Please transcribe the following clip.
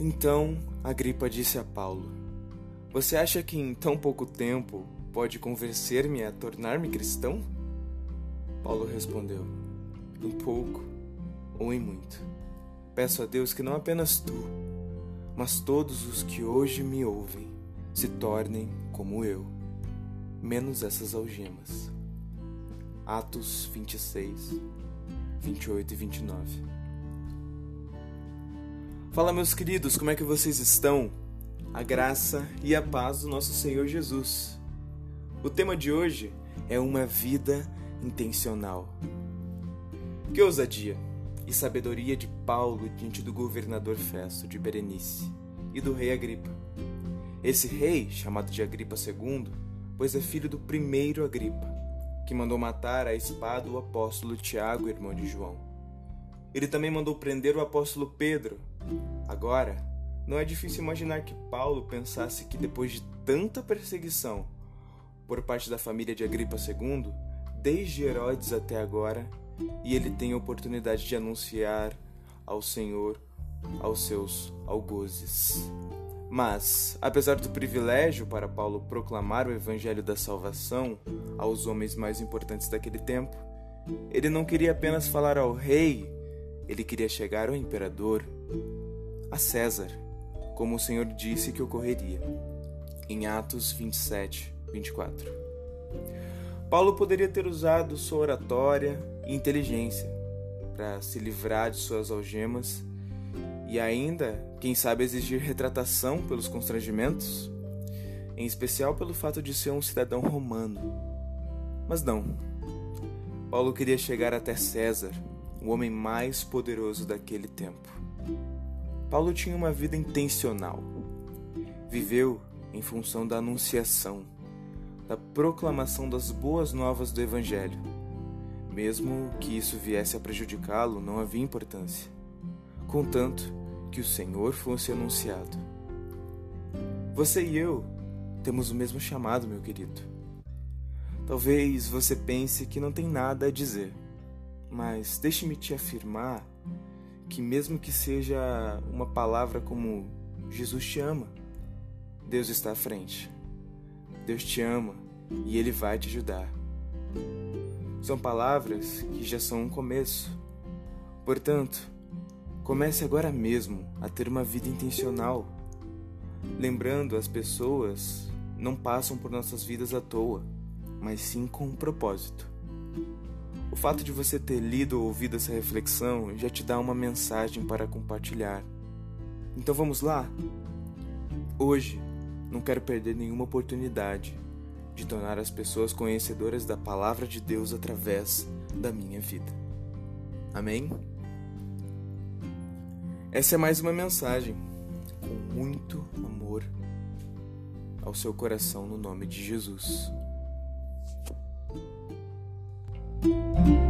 Então Agripa disse a Paulo: Você acha que em tão pouco tempo pode convencer-me a tornar-me cristão? Paulo respondeu: Em pouco ou em muito. Peço a Deus que não apenas tu, mas todos os que hoje me ouvem se tornem como eu, menos essas algemas. Atos 26, 28 e 29. Fala, meus queridos, como é que vocês estão? A graça e a paz do nosso Senhor Jesus. O tema de hoje é uma vida intencional. Que ousadia e sabedoria de Paulo diante do governador Festo de Berenice e do rei Agripa. Esse rei, chamado de Agripa II, pois é filho do primeiro Agripa, que mandou matar a espada o apóstolo Tiago, irmão de João. Ele também mandou prender o apóstolo Pedro. Agora, não é difícil imaginar que Paulo pensasse que depois de tanta perseguição por parte da família de Agripa II, desde Herodes até agora, e ele tem a oportunidade de anunciar ao Senhor aos seus algozes. Mas, apesar do privilégio para Paulo proclamar o evangelho da salvação aos homens mais importantes daquele tempo, ele não queria apenas falar ao rei, ele queria chegar ao imperador, a César, como o Senhor disse que ocorreria, em Atos 27, 24. Paulo poderia ter usado sua oratória e inteligência para se livrar de suas algemas e ainda, quem sabe, exigir retratação pelos constrangimentos, em especial pelo fato de ser um cidadão romano. Mas não. Paulo queria chegar até César, o homem mais poderoso daquele tempo. Paulo tinha uma vida intencional. Viveu em função da anunciação da proclamação das boas novas do Evangelho. Mesmo que isso viesse a prejudicá-lo, não havia importância, contanto que o Senhor fosse anunciado. Você e eu temos o mesmo chamado, meu querido. Talvez você pense que não tem nada a dizer, mas deixe-me te afirmar que, mesmo que seja uma palavra como Jesus te ama, Deus está à frente. Deus te ama e Ele vai te ajudar. São palavras que já são um começo. Portanto, comece agora mesmo a ter uma vida intencional. Lembrando, as pessoas não passam por nossas vidas à toa, mas sim com um propósito. Fato de você ter lido ou ouvido essa reflexão já te dá uma mensagem para compartilhar. Então vamos lá? Hoje, não quero perder nenhuma oportunidade de tornar as pessoas conhecedoras da palavra de Deus através da minha vida. Amém? Essa é mais uma mensagem com muito amor ao seu coração no nome de Jesus. Thank you.